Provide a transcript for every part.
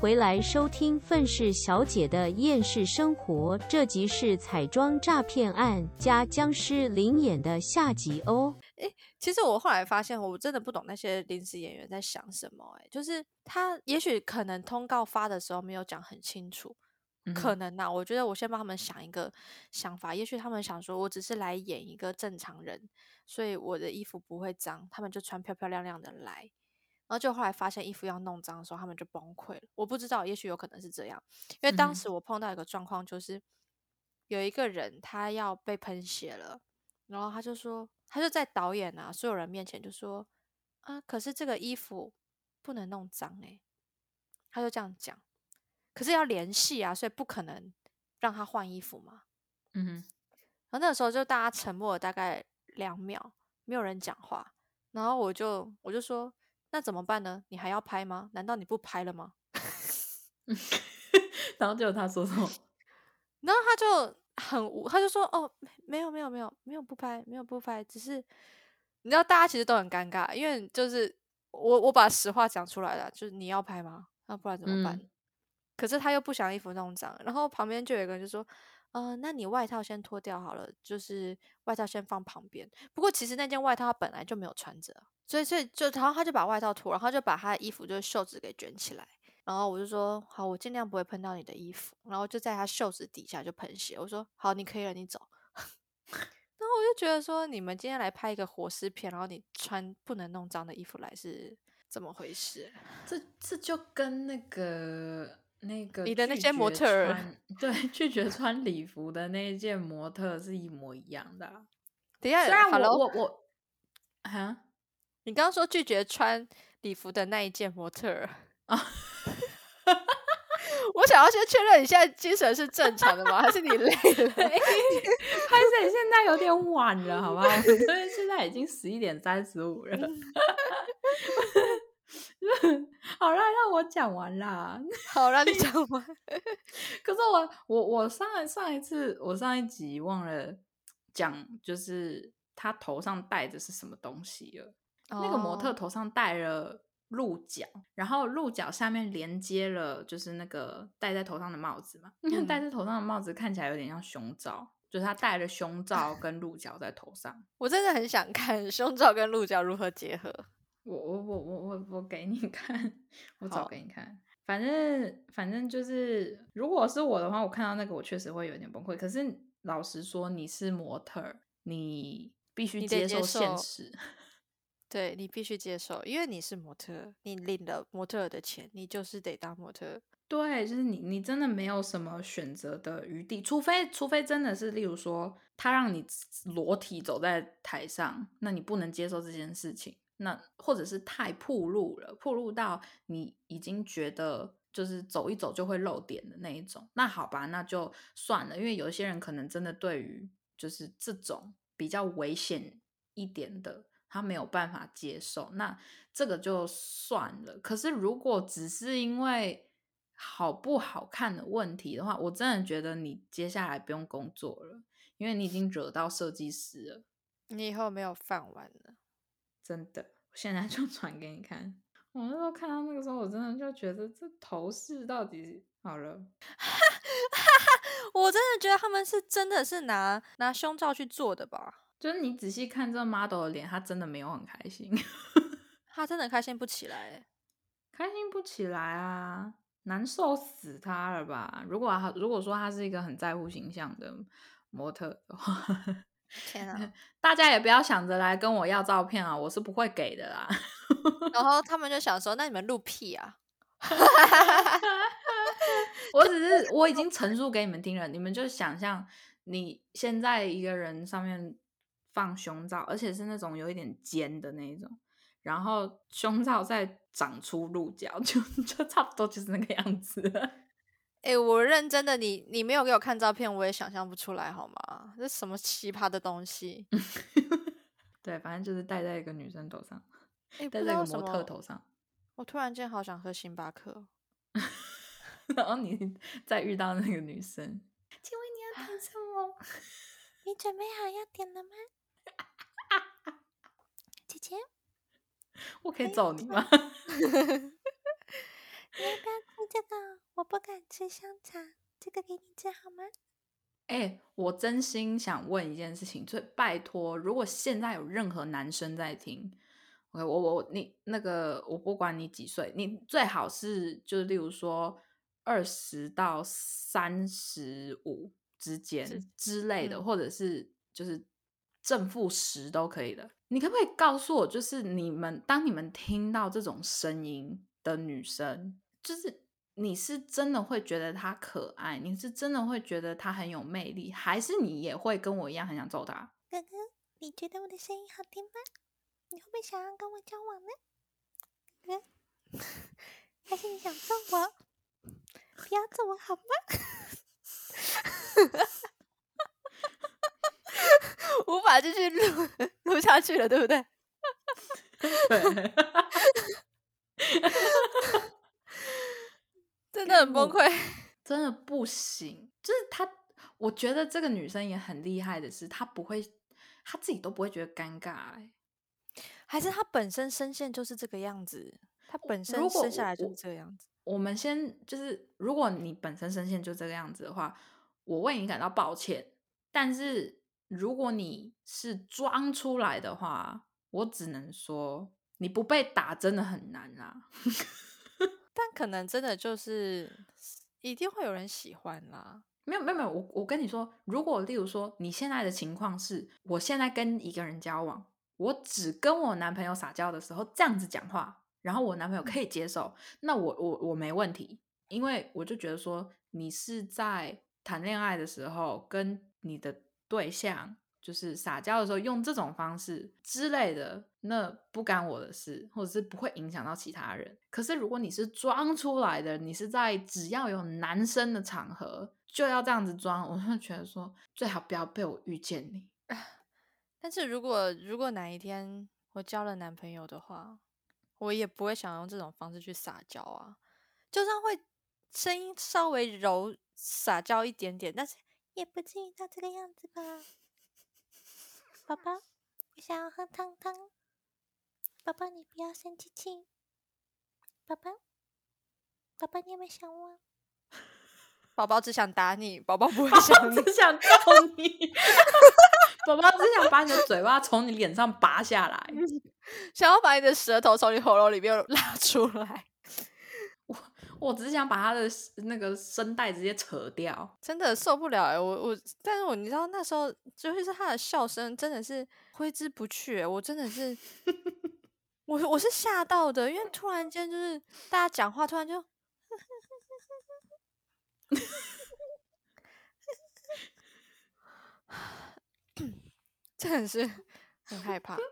回来收听愤世小姐的厌世生活，这集是彩妆诈骗案加僵尸灵演的下集哦。诶，其实我后来发现，我真的不懂那些临时演员在想什么。诶，就是他也许可能通告发的时候没有讲很清楚，可能呐。我觉得我先帮他们想一个想法，也许他们想说我只是来演一个正常人，所以我的衣服不会脏，他们就穿漂漂亮亮的来。然后就后来发现衣服要弄脏的时候，他们就崩溃了。我不知道，也许有可能是这样，因为当时我碰到一个状况，就是有一个人他要被喷血了，然后他就说，他就在导演啊所有人面前就说啊，可是这个衣服不能弄脏诶。他就这样讲，可是要联系啊，所以不可能让他换衣服嘛。嗯哼，然后那个时候就大家沉默了大概两秒，没有人讲话，然后我就我就说。那怎么办呢？你还要拍吗？难道你不拍了吗？然后就他说什么？然后他就很无，他就说：“哦，没有，没有，没有，没有不拍，没有不拍，只是你知道，大家其实都很尴尬，因为就是我我把实话讲出来了，就是你要拍吗？那不然怎么办？可是他又不想衣服弄脏，然后旁边就有一个人就说：‘呃，那你外套先脱掉好了，就是外套先放旁边。’不过其实那件外套本来就没有穿着。”所以，所以就，然后他就把外套脱，然后就把他的衣服就是袖子给卷起来，然后我就说好，我尽量不会喷到你的衣服，然后就在他袖子底下就喷血。我说好，你可以了，你走。然后我就觉得说，你们今天来拍一个活尸片，然后你穿不能弄脏的衣服来是怎么回事？这这就跟那个那个你的那些模特，对，拒绝穿礼服的那一件模特是一模一样的。等一下，虽然我我我啊。你刚刚说拒绝穿礼服的那一件模特儿啊，我想要先确认你现在精神是正常的吗？还是你累了？拍摄现在有点晚了，好不好？所以现在已经十一点三十五了。好啦，让我讲完啦。好啦，你 讲完。可是我我我上上一次我上一集忘了讲，就是他头上戴的是什么东西了。那个模特头上戴了鹿角，然后鹿角下面连接了就是那个戴在头上的帽子嘛。戴在头上的帽子看起来有点像胸罩，就是他戴了胸罩跟鹿角在头上。我真的很想看胸罩跟鹿角如何结合。我我我我我我给你 看，我找给你看。反正反正就是，如果是我的话，我看到那个我确实会有点崩溃。可是老实说，你是模特，你必须接受现实。对你必须接受，因为你是模特，你领了模特的钱，你就是得当模特。对，就是你，你真的没有什么选择的余地，除非，除非真的是，例如说，他让你裸体走在台上，那你不能接受这件事情。那或者是太暴露了，暴露到你已经觉得就是走一走就会漏点的那一种。那好吧，那就算了，因为有些人可能真的对于就是这种比较危险一点的。他没有办法接受，那这个就算了。可是如果只是因为好不好看的问题的话，我真的觉得你接下来不用工作了，因为你已经惹到设计师了，你以后没有饭碗了。真的，我现在就 传给你看。我那时候看到那个时候，我真的就觉得这头饰到底好了。我真的觉得他们是真的是拿拿胸罩去做的吧。就是你仔细看这 model 的脸，他真的没有很开心，他真的开心不起来，开心不起来啊，难受死他了吧？如果他如果说他是一个很在乎形象的模特的话，天啊！大家也不要想着来跟我要照片啊，我是不会给的啦。然后他们就想说，那你们录屁啊！我只是我已经陈述给你们听了，你们就想象你现在一个人上面。放胸罩，而且是那种有一点尖的那一种，然后胸罩再长出鹿角，就就差不多就是那个样子。哎，我认真的，你你没有给我看照片，我也想象不出来，好吗？这什么奇葩的东西？对，反正就是戴在一个女生头上，戴在一个模特头上。我突然间好想喝星巴克。然后你 再遇到那个女生，请问你要点什么？你准备好要点了吗？姐姐，我可以揍你吗？不要吃这个？我不敢吃香肠，这个给你吃好吗？哎，我真心想问一件事情，就拜托，如果现在有任何男生在听，OK，我我你那个，我不管你几岁，你最好是就是例如说二十到三十五之间之类的，或者是就是正负十都可以的。你可不可以告诉我，就是你们当你们听到这种声音的女生，就是。你是真的会觉得他可爱，你是真的会觉得他很有魅力，还是你也会跟我一样很想揍他？哥哥，你觉得我的声音好听吗？你会不会想要跟我交往呢？哥，还是你想揍我？不要揍我好吗？无法继续录录下去了，对不对？对。真的很崩溃，真的不行。就是她，我觉得这个女生也很厉害的是，她不会，她自己都不会觉得尴尬。哎，还是她本身声线就是这个样子，她本身生下来就是这个样子。我们先就是，如果你本身声线就这个样子的话，我为你感到抱歉。但是如果你是装出来的话，我只能说你不被打真的很难啊。但可能真的就是一定会有人喜欢啦。没有没有没有，我我跟你说，如果例如说你现在的情况是，我现在跟一个人交往，我只跟我男朋友撒娇的时候这样子讲话，然后我男朋友可以接受，那我我我没问题，因为我就觉得说你是在谈恋爱的时候跟你的对象。就是撒娇的时候用这种方式之类的，那不干我的事，或者是不会影响到其他人。可是如果你是装出来的，你是在只要有男生的场合就要这样子装，我就觉得说最好不要被我遇见你。但是如果如果哪一天我交了男朋友的话，我也不会想用这种方式去撒娇啊，就算会声音稍微柔撒娇一点点，但是也不至于到这个样子吧。宝宝，我想要喝汤汤。宝宝，你不要生气气。宝宝，宝宝，你有没有想我？宝宝只想打你，宝宝不会想，只想揍你。宝宝只想把你的嘴巴从你脸上拔下来，想要把你的舌头从你喉咙里面拉出来。我只是想把他的那个声带直接扯掉，真的受不了哎！我我，但是我你知道那时候，就是他的笑声真的是挥之不去，我真的是，我我是吓到的，因为突然间就是大家讲话，突然就，真的是很害怕，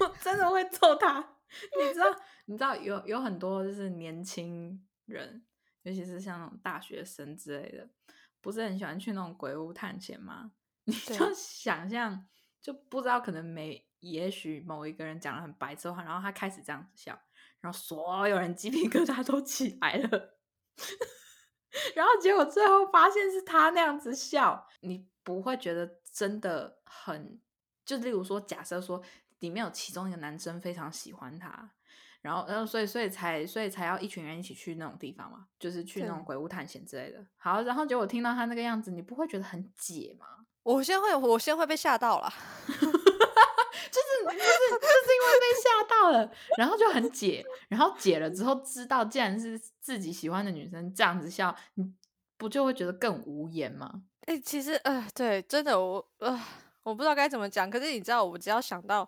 我真的会揍他。你知道，你知道有有很多就是年轻人，尤其是像那种大学生之类的，不是很喜欢去那种鬼屋探险吗？你就想象，就不知道可能没，也许某一个人讲了很白痴话，然后他开始这样子笑，然后所有人鸡皮疙瘩都起来了，然后结果最后发现是他那样子笑，你不会觉得真的很，就例如说，假设说。里面有其中一个男生非常喜欢他，然后，然后，所以，所以才，所以才要一群人一起去那种地方嘛，就是去那种鬼屋探险之类的。好，然后结果听到他那个样子，你不会觉得很解吗？我先会，我先会被吓到了，就是，就是，就是因为被吓到了，然后就很解，然后解了之后知道，既然是自己喜欢的女生这样子笑，你不就会觉得更无言吗？哎，其实，呃，对，真的，我，呃。我不知道该怎么讲，可是你知道，我只要想到，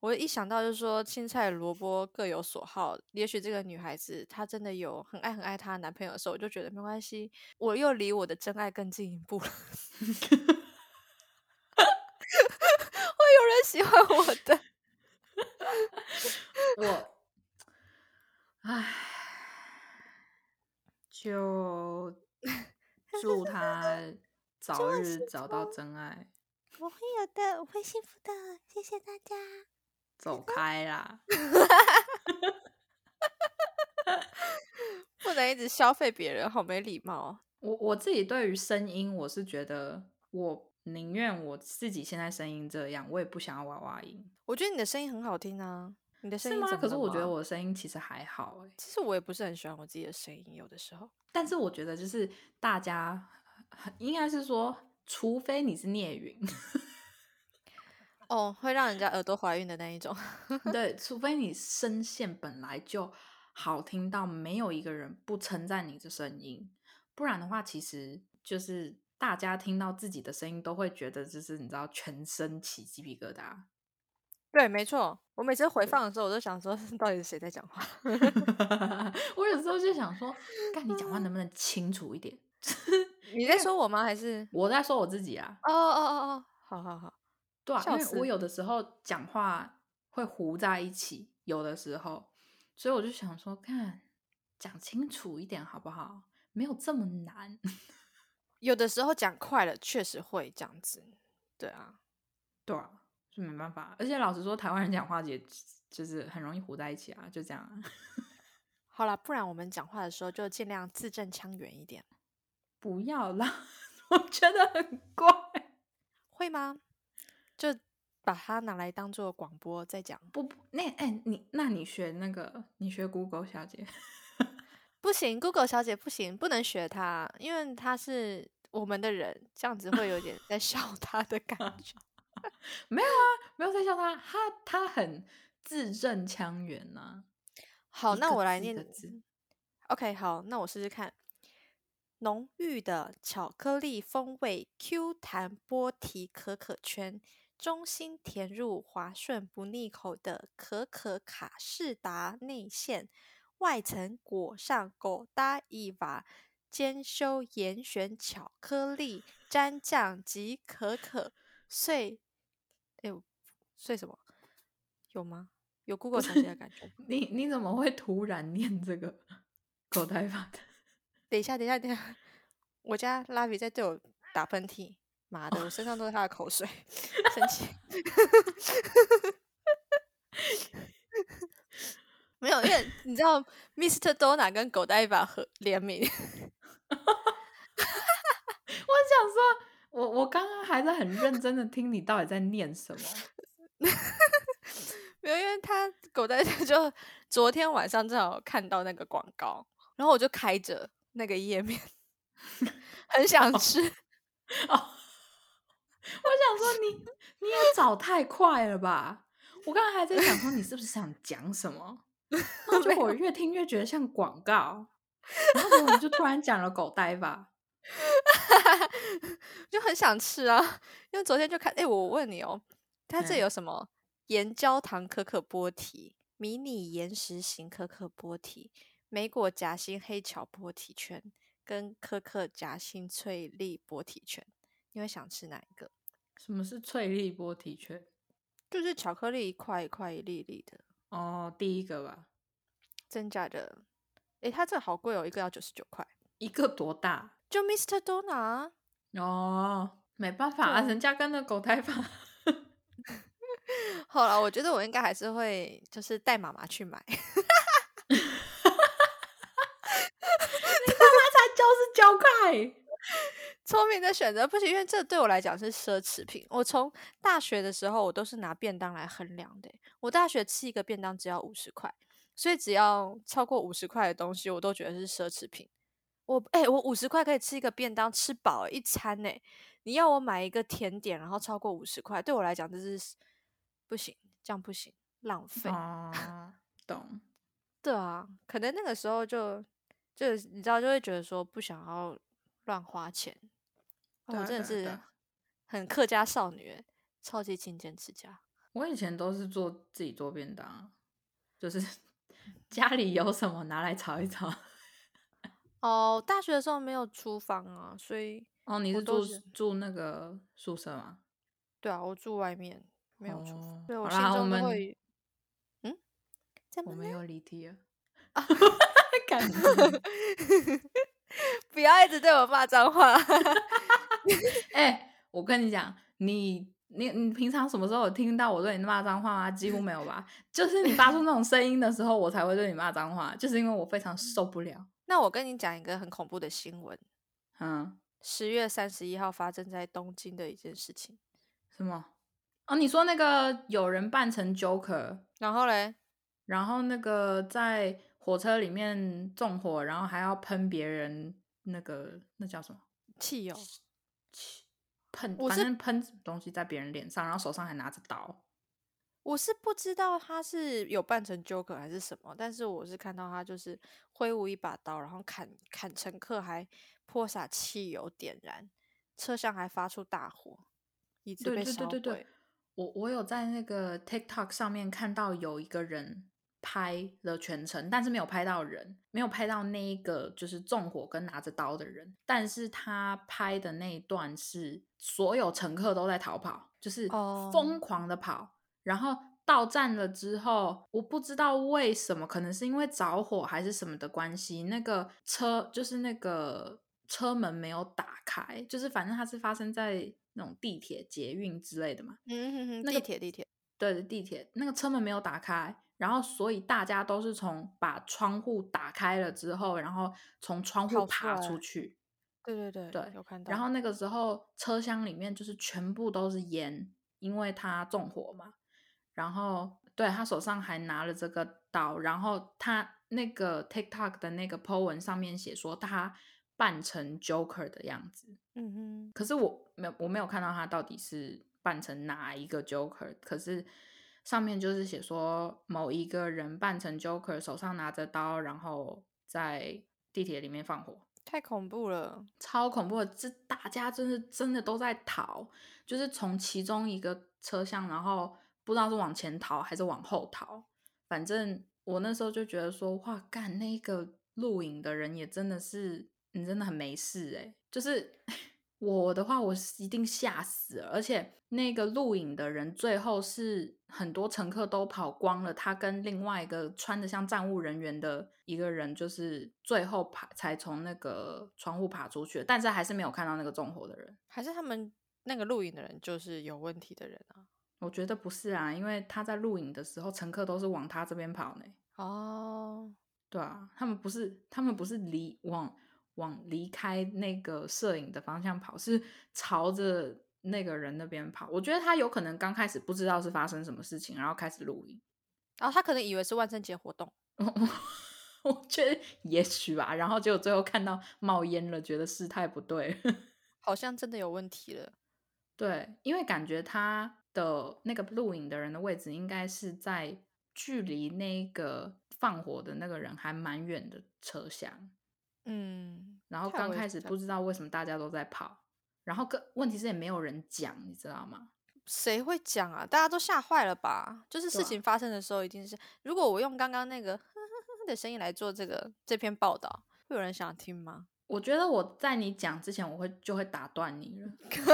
我一想到就是说青菜萝卜各有所好，也许这个女孩子她真的有很爱很爱她男朋友的时候，我就觉得没关系，我又离我的真爱更进一步了，会有人喜欢我的，我，唉，就 祝他早日找到真爱。我会有的，我会幸福的，谢谢大家。走开啦！不能一直消费别人，好没礼貌。我我自己对于声音，我是觉得，我宁愿我自己现在声音这样，我也不想要娃娃音。我觉得你的声音很好听啊。你的声是吗？音怎么了可是我觉得我的声音其实还好哎、其实我也不是很喜欢我自己的声音，有的时候。但是我觉得就是大家很应该是说，除非你是聂云，哦，会让人家耳朵怀孕的那一种。对，除非你声线本来就好听到没有一个人不称赞你的声音，不然的话，其实就是大家听到自己的声音都会觉得就是你知道全身起鸡皮疙瘩。对，没错。我每次回放的时候，我都想说，到底是谁在讲话？我有时候就想说，看你讲话能不能清楚一点？你在说我吗？还是？我在说我自己啊，哦哦哦哦，好好好。对啊，因为我有的时候讲话会糊在一起，有的时候，所以我就想说，看讲清楚一点好不好？没有这么难。有的时候讲快了，确实会这样子。对啊，对啊，是没办法。而且老实说，台湾人讲话也就是很容易糊在一起啊，就这样啊。好了，不然我们讲话的时候就尽量字正腔圆一点，不要啦，我觉得很怪。会吗？就把它拿来当做广播在讲。不不，那哎、你那你学那个，你学 Google 小姐，不行，Google 小姐不行，不能学她，因为她是我们的人，这样子会有点在笑 她的感觉。没有啊，没有在笑她，她她很字正腔圆呐、好，那我来念的字。OK，好，那我试试看。浓郁的巧克力风味 Q 弹波提可可圈，中心填入滑顺不腻口的可可卡士达内馅，外层裹上狗搭一瓦兼修严选巧克力蘸酱及可可碎。哎呦，碎什么？有吗？有 Google 小姐的感觉。你你怎么会突然念这个口袋法的？等一下，等一下，等一下，我家拉比在对我打喷嚏，妈的，我身上都是他的口水，生气。没有，因为你知道，Mr. Dona 跟狗带一把合联名，我想说，我我刚刚还在很认真的听你到底在念什么。没有，因为他狗带就昨天晚上正好看到那个广告，然后我就开着那个页面，很想吃。哦，我想说你你也找太快了吧？我刚刚还在想说你是不是想讲什么，然后结果我越听越觉得像广告，然后结果你就突然讲了狗呆吧。就很想吃啊，因为昨天就看，哎、我问你哦，它这嗯有什么盐焦糖可可波提、迷你岩石型可可波提、莓果夹心黑巧波提圈跟可可夹心脆粒波提圈，你会想吃哪一个？什么是脆粒波提圈？就是巧克力一块一块一粒粒的，哦，第一个吧，真假的？诶，它这好贵哦，一个要九十九块，一个多大？就 Mr. Dona 啊。哦，没办法啊，人家跟那狗太法。好了，我觉得我应该还是会就是带妈妈去买。才九十九块。聪明的选择不行，因为这对我来讲是奢侈品。我从大学的时候，我都是拿便当来衡量的欸。我大学吃一个便当只要五十块，所以只要超过五十块的东西，我都觉得是奢侈品。我哎、我五十块可以吃一个便当，吃饱欸一餐呢。你要我买一个甜点，然后超过五十块，对我来讲这是不行，这样不行，浪费。哦，懂。对啊，可能那个时候就就你知道，就会觉得说不想要乱花钱。我真的是很客家少女欸，超级勤俭持家。我以前都是做自己做便当啊，就是 家里有什么拿来炒一炒。哦，大学的时候没有厨房啊，所以哦，你是住是住那个宿舍吗？对啊，我住外面没有厨房，哦对我心好啦我们中都会嗯，怎么？我没有离题了。啊感不要一直对我骂脏话。哎、我跟你讲，你你你平常什么时候有听到我对你骂脏话吗？几乎没有吧。就是你发出 那种声音的时候，我才会对你骂脏话，就是因为我非常受不了。那我跟你讲一个很恐怖的新闻，嗯，十月三十一号发生在东京的一件事情。什么？哦，你说那个有人扮成 Joker，然后嘞，然后那个在火车里面纵火，然后还要喷别人，那个那叫什么汽油？喷，我是反正喷东西在别人脸上，然后手上还拿着刀。我是不知道他是有扮成 Joker 还是什么，但是我是看到他就是挥舞一把刀，然后砍砍乘客，还泼洒汽油点燃，车厢还发出大火，椅子对对被烧对对对毁。，我我有在那个 TikTok 上面看到有一个人拍了全程，但是没有拍到人，没有拍到那一个就是纵火跟拿着刀的人，但是他拍的那一段是所有乘客都在逃跑，就是哦疯狂的跑，然后。到站了之后，我不知道为什么，可能是因为着火还是什么的关系，那个车就是那个车门没有打开，就是反正它是发生在那种地铁、捷运之类的嘛。嗯哼哼，那个地铁地铁，对，地铁那个车门没有打开，然后所以大家都是从把窗户打开了之后，然后从窗户爬出去。对对对对有看到。然后那个时候车厢里面就是全部都是烟，因为他纵火嘛。然后对他手上还拿了这个刀，然后他那个 TikTok 的那个 po 文上面写说他扮成 Joker 的样子，嗯哼，可是我没有我没有看到他到底是扮成哪一个 Joker，可是上面就是写说某一个人扮成 Joker，手上拿着刀，然后在地铁里面放火，太恐怖了。超恐怖的！这大家真的真的都在逃，就是从其中一个车厢，然后不知道是往前逃还是往后逃，反正我那时候就觉得说，哇，干那个录影的人也真的是，你真的很没事哎、就是我的话，我是一定吓死了，而且那个录影的人最后是很多乘客都跑光了，他跟另外一个穿的像站务人员的一个人，就是最后爬才从那个窗户爬出去，但是还是没有看到那个纵火的人。还是他们那个录影的人就是有问题的人啊？我觉得不是啊，因为他在录影的时候，乘客都是往他这边跑呢。哦，对啊，他们不是他们不是离往往离开那个摄影的方向跑，是朝着那个人那边跑。我觉得他有可能刚开始不知道是发生什么事情，然后开始录影。然后他可能以为是万圣节活动。我觉得也许吧，然后结果最后看到冒烟了，觉得事态不对。好像真的有问题了。对，因为感觉他的那个录影的人的位置应该是在距离那个放火的那个人还蛮远的车厢，嗯，然后刚开始不知道为什么大家都在跑，然后跟问题是也没有人讲，你知道吗？谁会讲啊？大家都吓坏了吧？就是事情发生的时候，一定是如果我用刚刚那个呵呵呵的声音来做这个这篇报道，会有人想听吗？我觉得我在你讲之前，我会就会打断你了。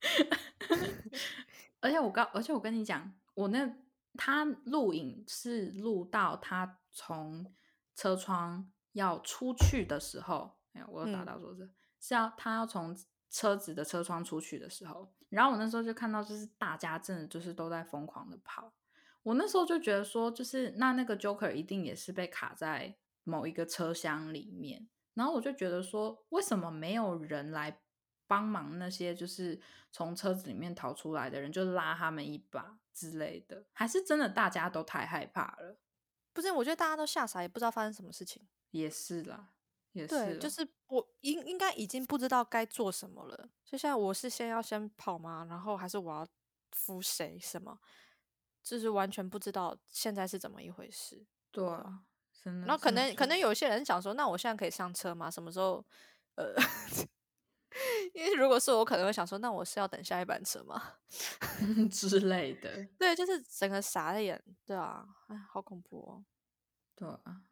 而且我刚，而且我跟你讲，我那他录影是录到他从车窗要出去的时候，哎呀，我有打嗯。到桌子，是要他要从车子的车窗出去的时候，然后我那时候就看到，就是大家真的就是都在疯狂的跑，我那时候就觉得说，就是那那个 Joker 一定也是被卡在某一个车厢里面，然后我就觉得说，为什么没有人来帮忙那些就是从车子里面逃出来的人，就拉他们一把之类的？还是真的大家都太害怕了？不是，我觉得大家都吓傻，也不知道发生什么事情。也是啦，也是对，就是我应应该已经不知道该做什么了。就像我是先要先跑吗？然后还是我要扶谁什么？就是完全不知道现在是怎么一回事。对啊，真的。然后可能可能有些人想说，那我现在可以上车吗？什么时候？呃，因为如果是我，可能会想说，那我是要等下一班车吗？之类的，对，就是整个傻了眼。对啊，哎，好恐怖哦。对啊。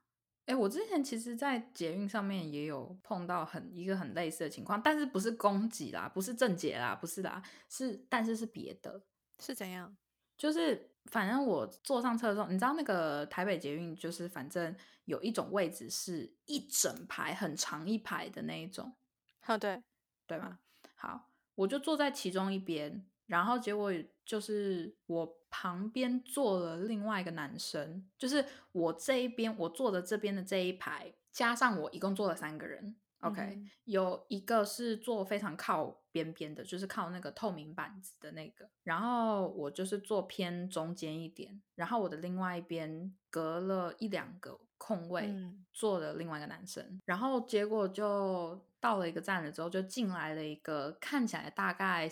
哎，我之前其实，在捷运上面也有碰到很一个很类似的情况，但是不是攻击啦，不是正解啦，不是啦，是但是是别的，是怎样？就是反正我坐上车的时候，你知道那个台北捷运，就是反正有一种位置是一整排很长一排的那一种，啊，对，对吗？好，我就坐在其中一边，然后结果就是我旁边坐了另外一个男生，就是我这一边我坐的这边的这一排，加上我一共坐了三个人，OK，有一个是坐非常靠边边的，就是靠那个透明板子的那个。然后我就是坐偏中间一点，然后我的另外一边隔了一两个空位，坐了另外一个男生。然后结果就到了一个站了之后，就进来了一个看起来大概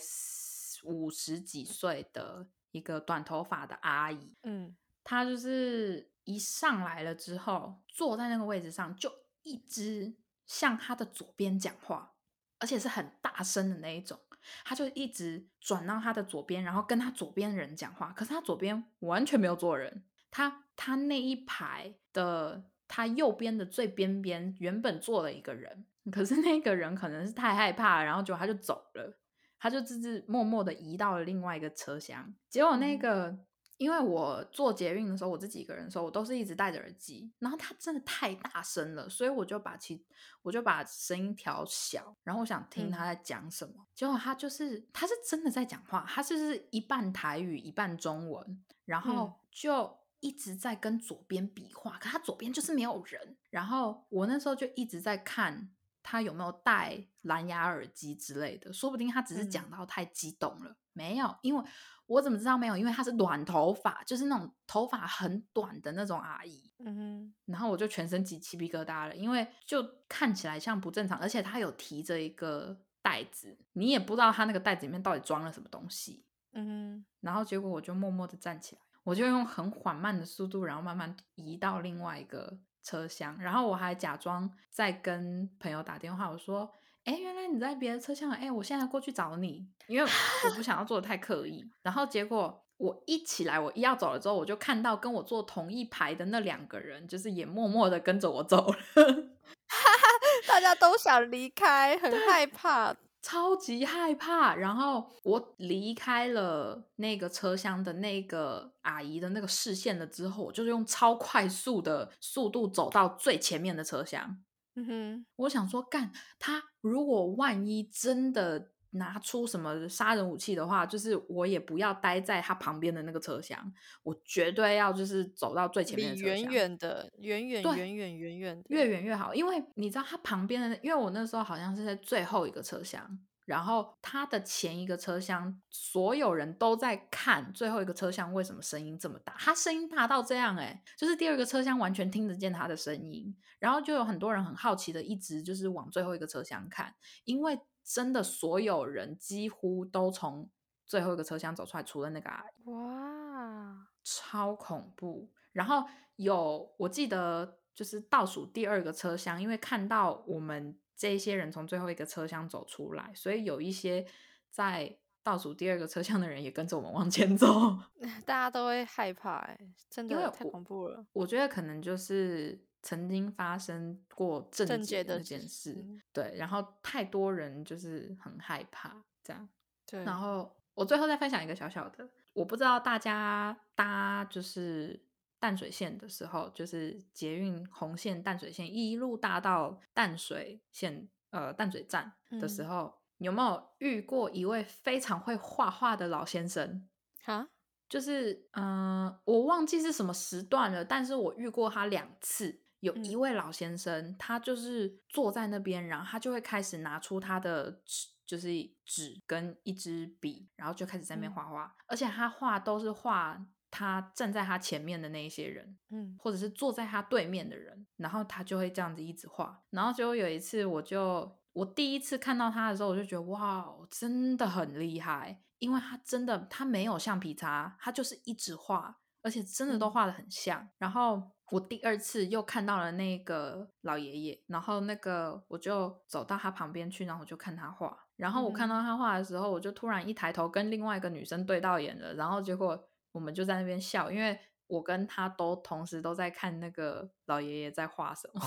五十几岁的一个短头发的阿姨。嗯，她就是一上来了之后，坐在那个位置上就一直。向她的左边讲话，而且是很大声的那一种，她就一直转到她的左边，然后跟她左边人讲话。可是她左边完全没有坐人，她她那一排的他右边的最边边原本坐了一个人，可是那个人可能是太害怕，然后就他就走了，他就自自默默的移到了另外一个车厢。结果那个。因为我坐捷运的时候，我自己一个人的时候，我都是一直戴着耳机。然后他真的太大声了，所以我就把其我就把声音调小，然后我想听他在讲什么。结果他就是他是真的在讲话，他就是一半台语一半中文，然后就一直在跟左边比划，可他左边就是没有人。然后我那时候就一直在看他有没有戴蓝牙耳机之类的，说不定他只是讲到太激动了，没有，因为。我怎么知道没有？因为他是短头发，就是那种头发很短的那种阿姨。嗯哼。然后我就全身起鸡皮疙瘩了，因为就看起来像不正常，而且他有提着一个袋子，你也不知道他那个袋子里面到底装了什么东西。嗯哼。然后结果我就默默的站起来，我就用很缓慢的速度，然后慢慢移到另外一个车厢，然后我还假装在跟朋友打电话，我说。哎，原来你在别的车厢哎，我现在过去找你，因为我不想要做的太刻意。然后结果我一起来，我一要走了之后，我就看到跟我坐同一排的那两个人，就是也默默的跟着我走了。大家都想离开，很害怕，超级害怕。然后我离开了那个车厢的那个阿姨的那个视线了之后，我就是用超快速的速度走到最前面的车厢。嗯哼，我想说，干他如果万一真的拿出什么杀人武器的话，就是我也不要待在他旁边的那个车厢，我绝对要就是走到最前面的车厢，远远的，远远远远远远，越远越好，因为你知道他旁边的，因为我那时候好像是在最后一个车厢。然后他的前一个车厢，所有人都在看最后一个车厢为什么声音这么大？他声音大到这样，哎，就是第二个车厢完全听得见他的声音。然后就有很多人很好奇的，一直就是往最后一个车厢看，因为真的所有人几乎都从最后一个车厢走出来，除了那个阿姨。哇，超恐怖！然后有我记得就是倒数第二个车厢，因为看到我们。这些人从最后一个车厢走出来，所以有一些在倒数第二个车厢的人也跟着我们往前走。大家都会害怕，哎，真的太恐怖了。我觉得可能就是曾经发生过正解的这件事，对，然后太多人就是很害怕这样。对，然后我最后再分享一个小小的，我不知道大家搭就是。淡水线的时候，就是捷运红线淡水线一路搭到淡水线，呃，淡水站的时候，有没有遇过一位非常会画画的老先生？哈，就是，嗯，我忘记是什么时段了，但是我遇过他两次。有一位老先生，他就是坐在那边，然后他就会开始拿出他的纸，就是纸跟一支笔，然后就开始在那边画画，而且他画都是画。他站在他前面的那一些人，嗯，或者是坐在他对面的人，然后他就会这样子一直画。然后结果有一次，我就我第一次看到他的时候，我就觉得哇，真的很厉害，因为他真的他没有橡皮擦，他就是一直画，而且真的都画的很像。然后我第二次又看到了那个老爷爷，然后那个我就走到他旁边去，然后我就看他画。然后我看到他画的时候，我就突然一抬头跟另外一个女生对到眼了，然后结果。我们就在那边笑，因为我跟他都同时都在看那个老爷爷在画什么，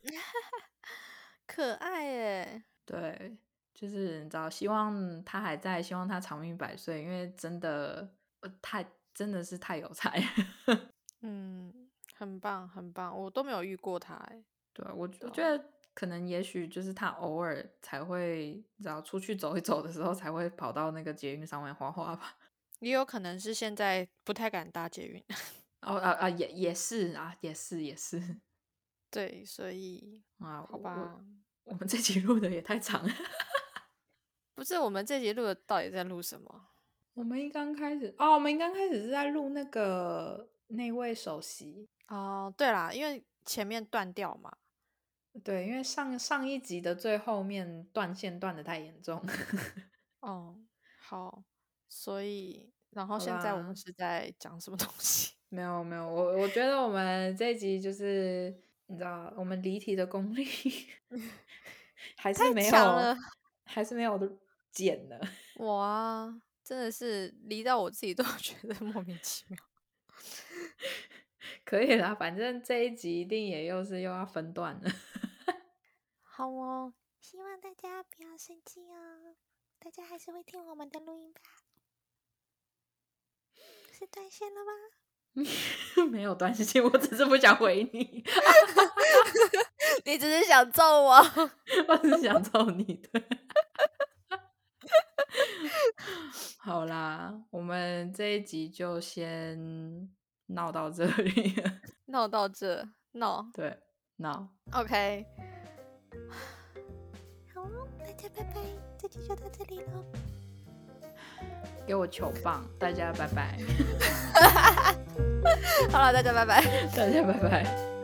可爱耶。对，就是你知道，希望他还在，希望他长命百岁，因为真的太真的是太有才。嗯，很棒，很棒，我都没有遇过他哎。对我我觉得可能也许就是他偶尔才会，只要，出去走一走的时候才会跑到那个捷运上面画画吧。也有可能是现在不太敢搭捷运，哦啊啊，也也是啊，也是也是，对，所以 啊，好吧，我们这集录的也太长了。不是，我们这集录的到底在录什么？我们一刚开始哦，我们一刚开始是在录那个那位首席哦。对啦，因为前面断掉嘛。对，因为上上一集的最后面断线断的太严重。哦，好，所以然后现在我们是在讲什么东西？没有没有，我我觉得我们这一集就是你知道，我们离题的功力 还是没有，还是没有的减了。哇，真的是离到我自己都觉得莫名其妙。可以啦，反正这一集一定也又是又要分段了。好哦，希望大家不要生气哦，大家还是会听我们的录音吧？是断线了吗？没有断线，我只是不想回你。你只是想揍我，我只是想揍你。对。好啦，我们这一集就先闹到这里，闹到这，闹，对，闹，OK。好，大家拜拜，这期就到这里喽。给我球棒，大家拜拜。好了，大家拜拜，大家拜拜。